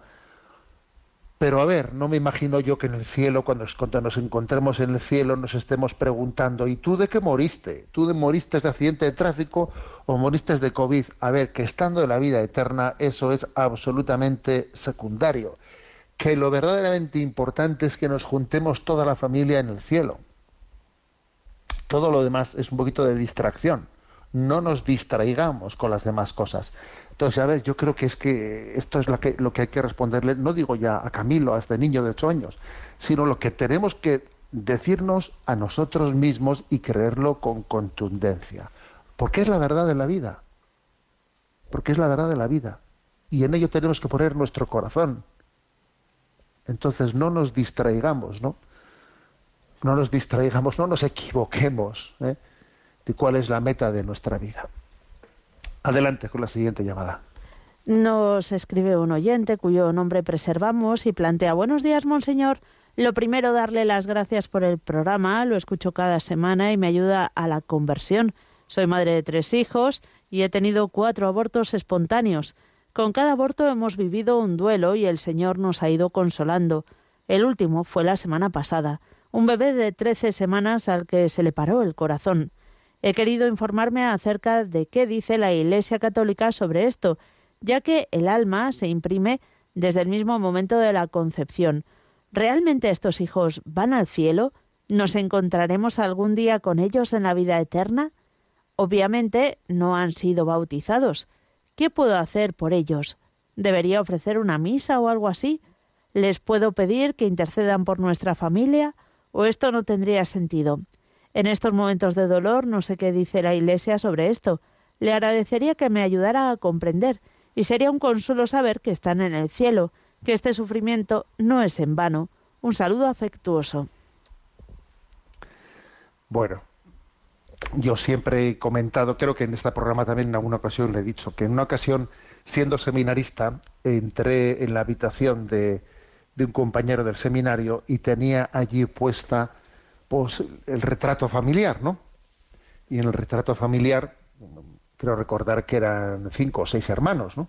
Pero a ver, no me imagino yo que en el cielo, cuando, nos encontremos en el cielo, nos estemos preguntando, ¿y tú de qué moriste? ¿Tú de moriste de accidente de tráfico o moriste de COVID? A ver, que estando en la vida eterna, eso es absolutamente secundario. Que lo verdaderamente importante es que nos juntemos toda la familia en el cielo. Todo lo demás es un poquito de distracción. No nos distraigamos con las demás cosas. Entonces, a ver, yo creo que es que esto es lo que, hay que responderle, no digo ya a Camilo, a este niño de ocho años, sino lo que tenemos que decirnos a nosotros mismos y creerlo con contundencia. Porque es la verdad de la vida. Porque es la verdad de la vida. Y en ello tenemos que poner nuestro corazón. Entonces no nos distraigamos, ¿no? No nos distraigamos, no nos equivoquemos ¿eh? de cuál es la meta de nuestra vida. Adelante con la siguiente llamada. Nos escribe un oyente cuyo nombre preservamos y plantea Buenos días, monseñor. Lo primero, darle las gracias por el programa. Lo escucho cada semana y me ayuda a la conversión. Soy madre de tres hijos y he tenido cuatro abortos espontáneos. Con cada aborto hemos vivido un duelo y el Señor nos ha ido consolando. El último fue la semana pasada, un bebé de trece semanas al que se le paró el corazón. He querido informarme acerca de qué dice la Iglesia Católica sobre esto, ya que el alma se imprime desde el mismo momento de la concepción. ¿Realmente estos hijos van al cielo? ¿Nos encontraremos algún día con ellos en la vida eterna? Obviamente no han sido bautizados. ¿Qué puedo hacer por ellos? ¿Debería ofrecer una misa o algo así? ¿Les puedo pedir que intercedan por nuestra familia? ¿O esto no tendría sentido? En estos momentos de dolor no sé qué dice la Iglesia sobre esto. Le agradecería que me ayudara a comprender, y sería un consuelo saber que están en el cielo, que este sufrimiento no es en vano. Un saludo afectuoso. Bueno, yo siempre he comentado, creo que en este programa también en alguna ocasión le he dicho, que en una ocasión, siendo seminarista, entré en la habitación de, de un compañero del seminario y tenía allí puesta pues, el retrato familiar, ¿no? Y en el retrato familiar, creo recordar que eran cinco o seis hermanos, ¿no?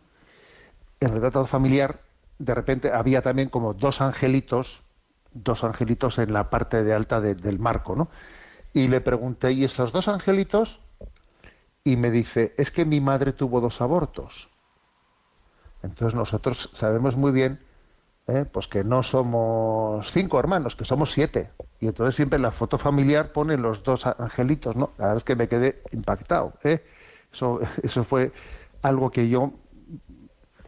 En el retrato familiar, de repente había también como dos angelitos, dos angelitos en la parte de alta del marco, ¿no? Y le pregunté, ¿y estos dos angelitos? Y me dice, es que mi madre tuvo dos abortos. Entonces nosotros sabemos muy bien ¿eh? pues que no somos cinco hermanos, que somos siete. Y entonces siempre la foto familiar ponen los dos angelitos, ¿no? La verdad es que me quedé impactado. ¿eh? Eso, eso fue algo que yo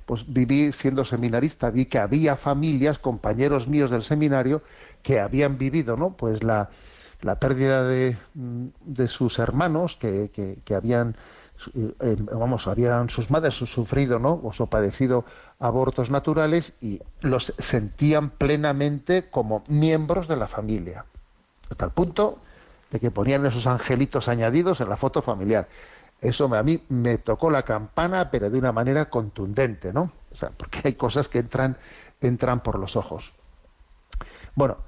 pues viví siendo seminarista, vi que había familias, compañeros míos del seminario, que habían vivido, ¿no? Pues la, la pérdida de, mm, de sus hermanos que, que, habían eh, vamos habían sus madres sufrido no o padecido abortos naturales y los sentían plenamente como miembros de la familia. Hasta el punto de que ponían esos angelitos añadidos en la foto familiar. Eso a mí me tocó la campana pero de una manera contundente no o sea porque hay cosas que entran entran por los ojos. Bueno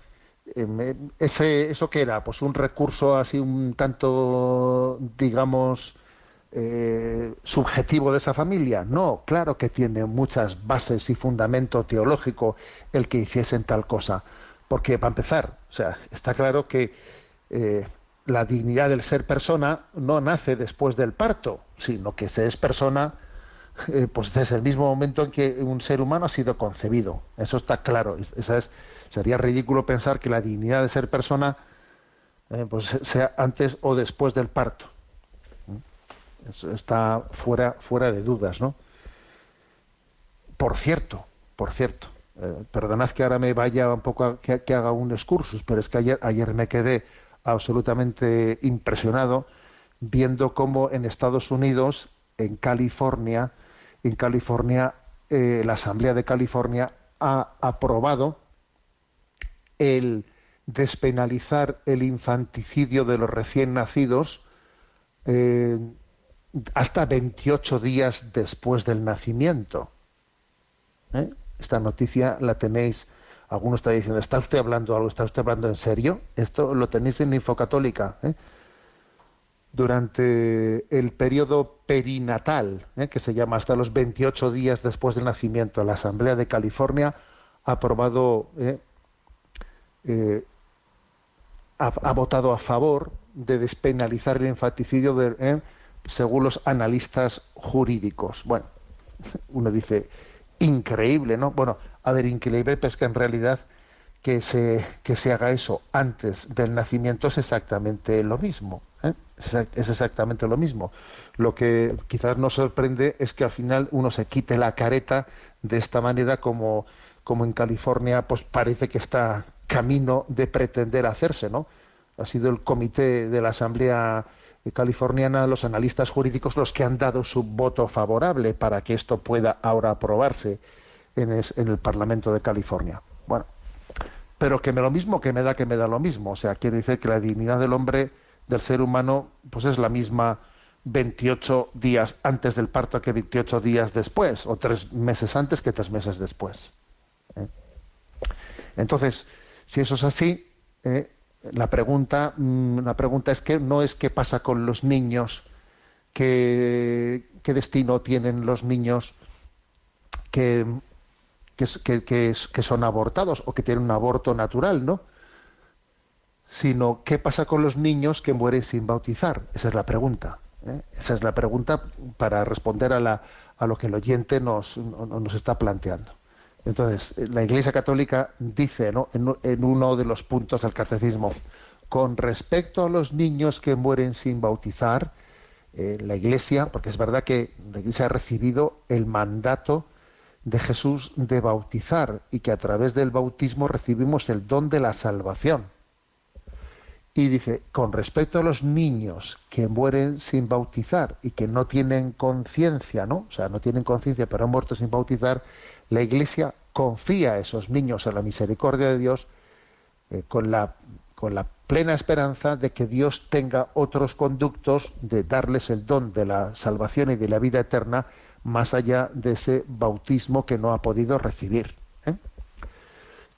Em, ese, ¿Eso qué era? Pues un recurso así un tanto, digamos, eh, subjetivo de esa familia. No, claro que tiene muchas bases y fundamento teológico el que hiciesen tal cosa. Porque, para empezar, o sea, está claro que eh, la dignidad del ser persona no nace después del parto, sino que se es persona eh, pues desde el mismo momento en que un ser humano ha sido concebido. Eso está claro. Sería ridículo pensar que la dignidad de ser persona pues sea antes o después del parto. Está fuera, fuera de dudas, ¿no? Por cierto, por cierto, eh, perdonad que ahora me vaya un poco a, que, haga un excursus, pero es que ayer, ayer me quedé absolutamente impresionado viendo cómo en Estados Unidos, en California, en California, eh, la Asamblea de California ha aprobado el despenalizar el infanticidio de los recién nacidos eh, hasta 28 días después del nacimiento. ¿Eh? Esta noticia la tenéis, alguno está diciendo, ¿está usted hablando algo? ¿Está usted hablando en serio? Esto lo tenéis en Infocatólica. ¿eh? Durante el periodo perinatal, que se llama hasta los 28 días después del nacimiento, la Asamblea de California ha aprobado eh, ha, votado a favor de despenalizar el infanticidio eh, según los analistas jurídicos. Bueno, uno dice, increíble, ¿no? Bueno, a ver, increíble, pero es que en realidad que se, que se haga eso antes del nacimiento es exactamente lo mismo. ¿eh? Es exactamente lo mismo. Lo que quizás nos sorprende es que al final uno se quite la careta de esta manera como, como en California pues parece que está camino de pretender hacerse, ¿no? Ha sido el comité de la Asamblea californiana, los analistas jurídicos, los que han dado su voto favorable para que esto pueda ahora aprobarse en, el Parlamento de California. Bueno, pero que me lo mismo, que me da, que me da lo mismo. O sea, quiere decir que la dignidad del hombre, del ser humano, pues es la misma 28 días antes del parto que 28 días después, o tres meses antes que tres meses después. ¿eh? Entonces, si eso es así, eh, la pregunta, mm, la pregunta es que no es qué pasa con los niños, qué, qué destino tienen los niños que, que, que, son abortados o que tienen un aborto natural, ¿no? sino qué pasa con los niños que mueren sin bautizar. Esa es la pregunta. ¿eh? Esa es la pregunta para responder a, la, a lo que el oyente nos, nos está planteando. Entonces, la Iglesia Católica dice ¿no? en, uno de los puntos del catecismo, con respecto a los niños que mueren sin bautizar, eh, la Iglesia, porque es verdad que la Iglesia ha recibido el mandato de Jesús de bautizar y que a través del bautismo recibimos el don de la salvación. Y dice, con respecto a los niños que mueren sin bautizar y que no tienen conciencia, ¿no? O sea, no tienen conciencia pero han muerto sin bautizar, la Iglesia confía a esos niños a la misericordia de Dios eh, con, la, con la plena esperanza de que Dios tenga otros conductos de darles el don de la salvación y de la vida eterna más allá de ese bautismo que no ha podido recibir. ¿eh?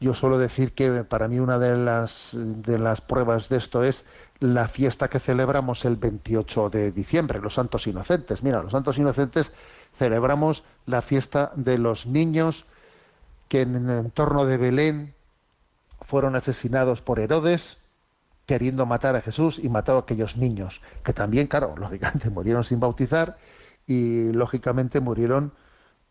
Yo suelo decir que para mí una de las, de las pruebas de esto es la fiesta que celebramos el 28 de diciembre, los Santos Inocentes. Mira, los Santos Inocentes celebramos la fiesta de los niños que en el entorno de Belén fueron asesinados por Herodes, queriendo matar a Jesús y matar a aquellos niños, que también, claro, lógicamente murieron sin bautizar y lógicamente murieron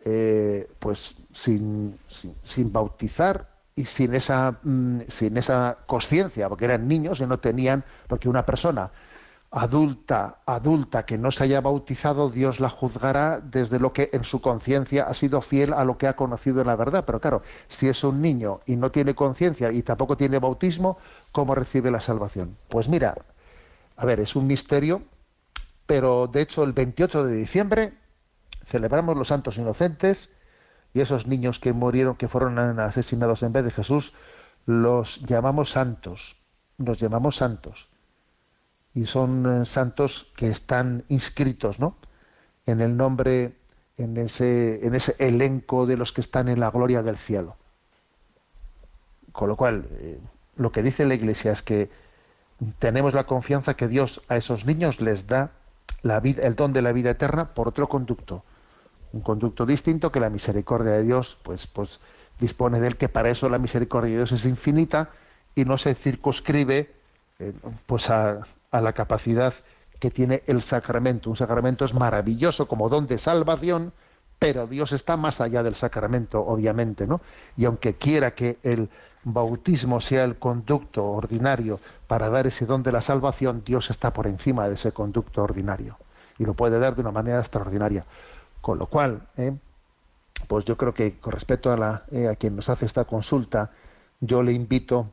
eh, pues sin, sin, bautizar y sin esa, mm, sin esa conciencia, porque eran niños y no tenían, porque una persona adulta, adulta que no se haya bautizado, Dios la juzgará desde lo que en su conciencia ha sido fiel a lo que ha conocido en la verdad. Pero claro, si es un niño y no tiene conciencia y tampoco tiene bautismo, ¿cómo recibe la salvación? Pues mira, a ver, es un misterio, pero de hecho el 28 de diciembre celebramos los santos inocentes y esos niños que murieron, que fueron asesinados en vez de Jesús, los llamamos santos, los llamamos santos y son eh, santos que están inscritos ¿no? en el nombre, en ese, en ese elenco de los que están en la gloria del cielo. Con lo cual, eh, lo que dice la Iglesia es que tenemos la confianza que Dios a esos niños les da la vida, el don de la vida eterna por otro conducto, un conducto distinto que la misericordia de Dios, pues, pues dispone de él, que para eso la misericordia de Dios es infinita y no se circunscribe eh, pues a, a la capacidad que tiene el sacramento. Un sacramento es maravilloso como don de salvación, pero Dios está más allá del sacramento, obviamente, ¿no? Y aunque quiera que el bautismo sea el conducto ordinario para dar ese don de la salvación, Dios está por encima de ese conducto ordinario y lo puede dar de una manera extraordinaria. Con lo cual, ¿eh? pues yo creo que con respecto a, la, eh, a quien nos hace esta consulta, yo le invito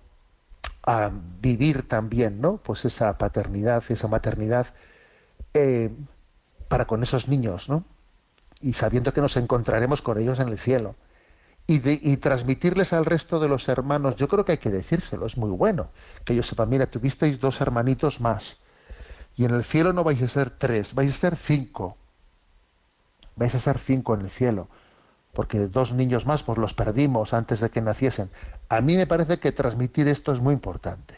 a vivir también, ¿no? Pues esa paternidad, esa maternidad eh, para con esos niños, ¿no? Y sabiendo que nos encontraremos con ellos en el cielo. Y, y transmitirles al resto de los hermanos, yo creo que hay que decírselo, es muy bueno, que ellos sepan, mira, tuvisteis dos hermanitos más, y en el cielo no vais a ser tres, vais a ser cinco, vais a ser cinco en el cielo porque dos niños más pues los perdimos antes de que naciesen. A mí me parece que transmitir esto es muy importante.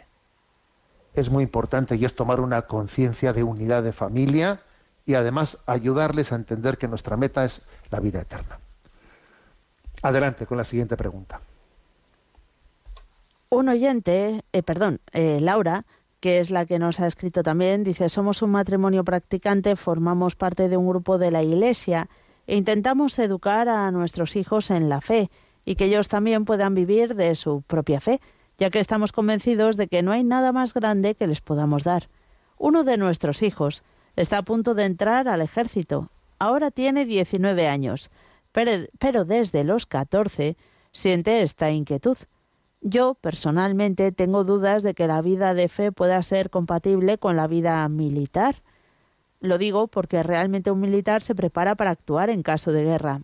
Es muy importante y es tomar una conciencia de unidad de familia y además ayudarles a entender que nuestra meta es la vida eterna. Adelante con la siguiente pregunta. Un oyente, eh, perdón, eh, Laura, que es la que nos ha escrito también, dice, somos un matrimonio practicante, formamos parte de un grupo de la Iglesia intentamos educar a nuestros hijos en la fe y que ellos también puedan vivir de su propia fe, ya que estamos convencidos de que no hay nada más grande que les podamos dar. Uno de nuestros hijos está a punto de entrar al ejército. Ahora tiene 19 años, pero, pero desde los 14 siente esta inquietud. Yo, personalmente, tengo dudas de que la vida de fe pueda ser compatible con la vida militar. Lo digo porque realmente un militar se prepara para actuar en caso de guerra.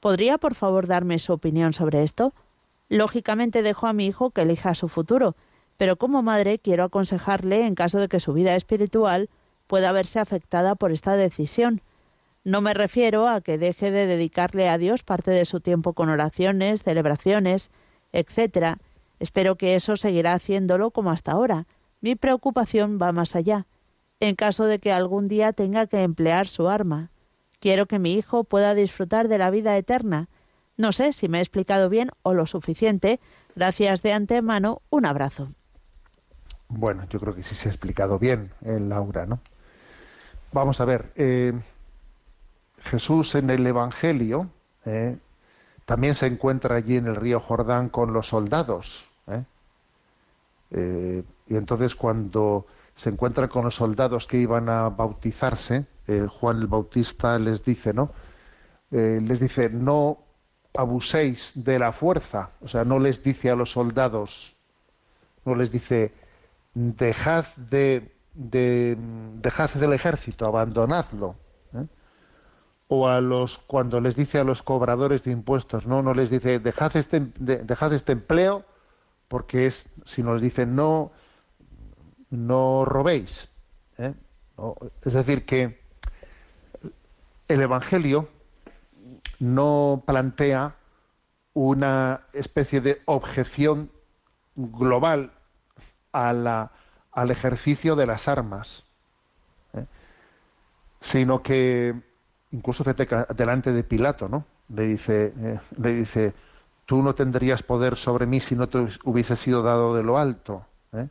¿Podría, por favor, darme su opinión sobre esto? Lógicamente dejo a mi hijo que elija su futuro, pero como madre quiero aconsejarle en caso de que su vida espiritual pueda verse afectada por esta decisión. No me refiero a que deje de dedicarle a Dios parte de su tiempo con oraciones, celebraciones, etc. Espero que eso seguirá haciéndolo como hasta ahora. Mi preocupación va más allá en caso de que algún día tenga que emplear su arma. Quiero que mi hijo pueda disfrutar de la vida eterna. No sé si me he explicado bien o lo suficiente. Gracias de antemano. Un abrazo. Bueno, yo creo que sí se ha explicado bien, eh, Laura, ¿no? Vamos a ver, eh, Jesús en el Evangelio eh, también se encuentra allí en el río Jordán con los soldados. ¿eh? Y entonces cuando se encuentra con los soldados que iban a bautizarse, eh, Juan el Bautista les dice, ¿no? Eh, les dice, no abuséis de la fuerza, o sea, no les dice a los soldados, no les dice, dejad de, de dejad del ejército, abandonadlo. ¿eh? O a los, cuando les dice a los cobradores de impuestos, no, no les dice, dejad este, de- dejad este empleo, porque es, si nos dice, no, no robéis. ¿eh? Es decir, que el Evangelio no plantea una especie de objeción global a la- al ejercicio de las armas, ¿eh? sino que incluso delante de Pilato, ¿no? Le dice, eh, le dice, tú no tendrías poder sobre mí si no te hubiese sido dado de lo alto. ¿eh?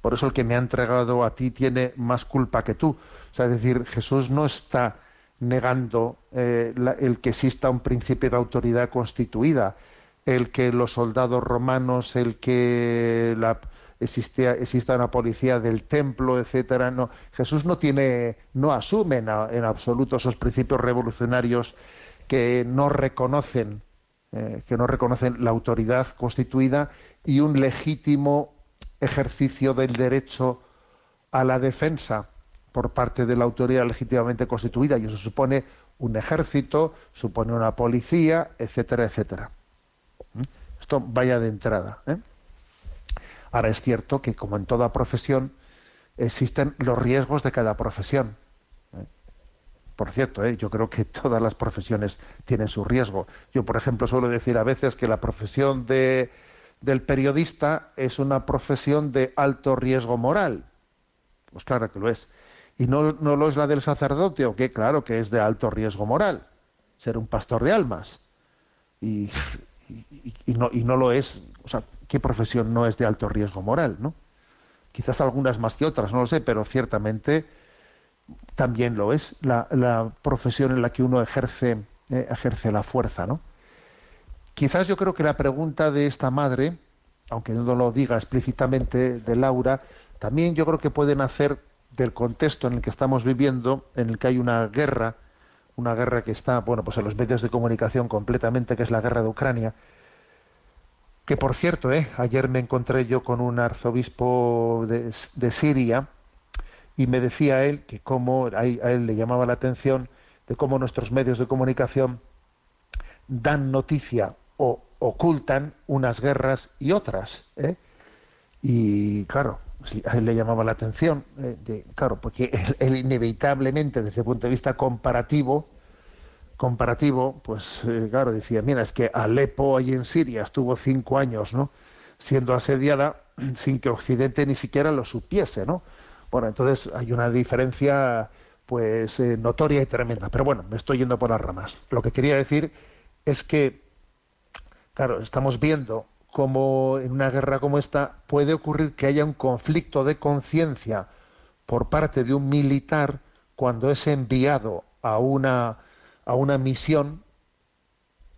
Por eso el que me ha entregado a ti tiene más culpa que tú. O sea, es decir, Jesús no está negando eh, la- el que exista un principio de autoridad constituida, el que los soldados romanos, el que la, exista una policía del templo, etcétera. No, Jesús no tiene, no asume en absoluto esos principios revolucionarios que no reconocen, eh, que no reconocen la autoridad constituida y un legítimo ejercicio del derecho a la defensa por parte de la autoridad legítimamente constituida y eso supone un ejército, supone una policía, etcétera, etcétera. ¿Mm? Esto vaya de entrada. ¿eh? Ahora es cierto que como en toda profesión existen los riesgos de cada profesión. ¿eh? Por cierto, ¿eh? yo creo que todas las profesiones tienen su riesgo. Yo, por ejemplo, suelo decir a veces que la profesión de, del periodista es una profesión de alto riesgo moral. Pues claro que lo es. Y no, no lo es la del sacerdote, o que claro que es de alto riesgo moral, ser un pastor de almas. Y, no, y no lo es, o sea, ¿qué profesión no es de alto riesgo moral, no? Quizás algunas más que otras, no lo sé, pero ciertamente también lo es la, la profesión en la que uno ejerce, eh, ejerce la fuerza, ¿no? Quizás yo creo que la pregunta de esta madre, aunque no lo diga explícitamente de Laura, también yo creo que puede nacer del contexto en el que estamos viviendo, en el que hay una guerra, una guerra que está, bueno, pues en los medios de comunicación completamente, que es la guerra de Ucrania, que por cierto, ¿eh? ayer me encontré yo con un arzobispo de, de Siria y me decía él que cómo, a él le llamaba la atención de cómo nuestros medios de comunicación dan noticia o ocultan unas guerras y otras. ¿eh? Y claro, a él le llamaba la atención, eh, de, claro, porque él, él, inevitablemente desde el punto de vista comparativo, comparativo, pues eh, claro, decía, mira, es que Alepo ahí en Siria estuvo cinco años, ¿no? Siendo asediada sin que Occidente ni siquiera lo supiese, ¿no? Bueno, entonces hay una diferencia pues eh, notoria y tremenda. Pero bueno, me estoy yendo por las ramas. Lo que quería decir es que, claro, estamos viendo cómo en una guerra como esta puede ocurrir que haya un conflicto de conciencia por parte de un militar cuando es enviado a una, a una misión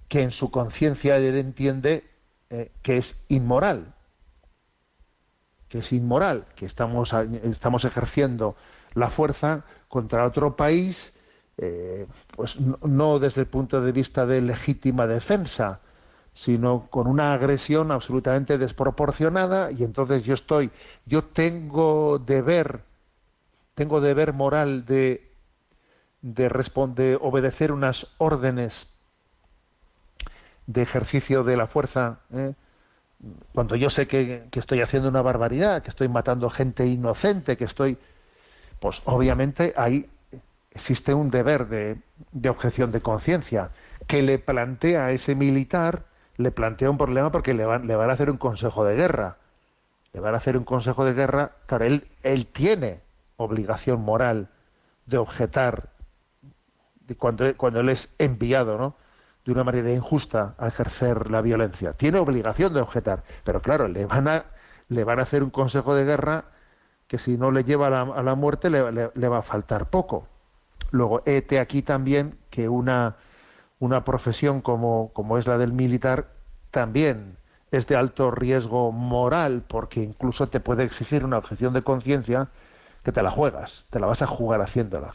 que en su conciencia él entiende eh, que es inmoral, que es inmoral, que estamos, estamos ejerciendo la fuerza contra otro país, eh, pues no, no, desde el punto de vista de legítima defensa, sino con una agresión absolutamente desproporcionada, y entonces yo estoy, yo tengo deber, tengo deber moral de, de, responder, obedecer unas órdenes de ejercicio de la fuerza, ¿eh? cuando yo sé que, que, estoy haciendo una barbaridad, que estoy matando gente inocente, que estoy, pues obviamente ahí existe un deber de, de objeción de conciencia que le plantea a ese militar, le plantea un problema porque le van, le van a hacer un consejo de guerra. Le van a hacer un consejo de guerra, claro, él, él tiene obligación moral de objetar cuando, cuando él es enviado, ¿no? de una manera injusta a ejercer la violencia. Tiene obligación de objetar, pero claro, le van a, le van a hacer un consejo de guerra que si no le lleva a la, a la muerte le, le- le va a faltar poco. Luego, hete aquí también que una, una profesión como, como es la del militar también es de alto riesgo moral, porque incluso te puede exigir una objeción de conciencia que te la juegas, te la vas a jugar haciéndola.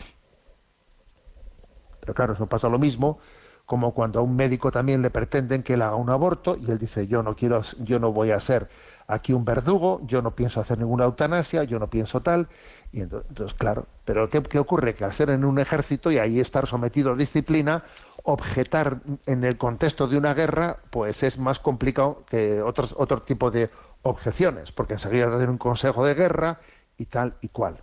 Pero claro, eso pasa lo mismo como cuando a un médico también le pretenden que él haga un aborto y él dice yo no quiero, yo no voy a ser aquí un verdugo, yo no pienso hacer ninguna eutanasia, yo no pienso tal. Y ento- entonces, claro, pero ¿qué, qué ocurre? Que al ser en un ejército y ahí estar sometido a disciplina, objetar en el contexto de una guerra, pues es más complicado que otros, otro tipo de objeciones, porque enseguida te un consejo de guerra y tal y cual.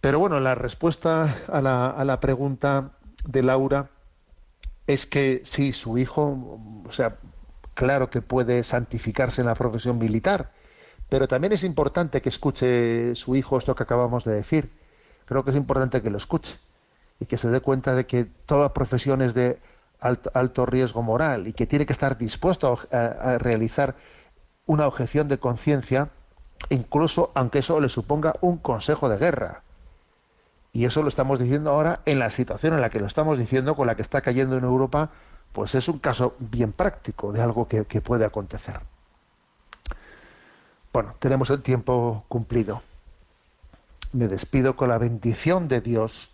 Pero bueno, la respuesta a la, a la pregunta de Laura es que sí, su hijo, o sea, claro que puede santificarse en la profesión militar, pero también es importante que escuche su hijo esto que acabamos de decir. Creo que es importante que lo escuche y que se dé cuenta de que toda profesión es de alto, riesgo moral y que tiene que estar dispuesto a, realizar una objeción de conciencia, incluso aunque eso le suponga un consejo de guerra. Y eso lo estamos diciendo ahora en la situación en la que lo estamos diciendo, con la que está cayendo en Europa, pues es un caso bien práctico de algo que puede acontecer. Bueno, tenemos el tiempo cumplido. Me despido con la bendición de Dios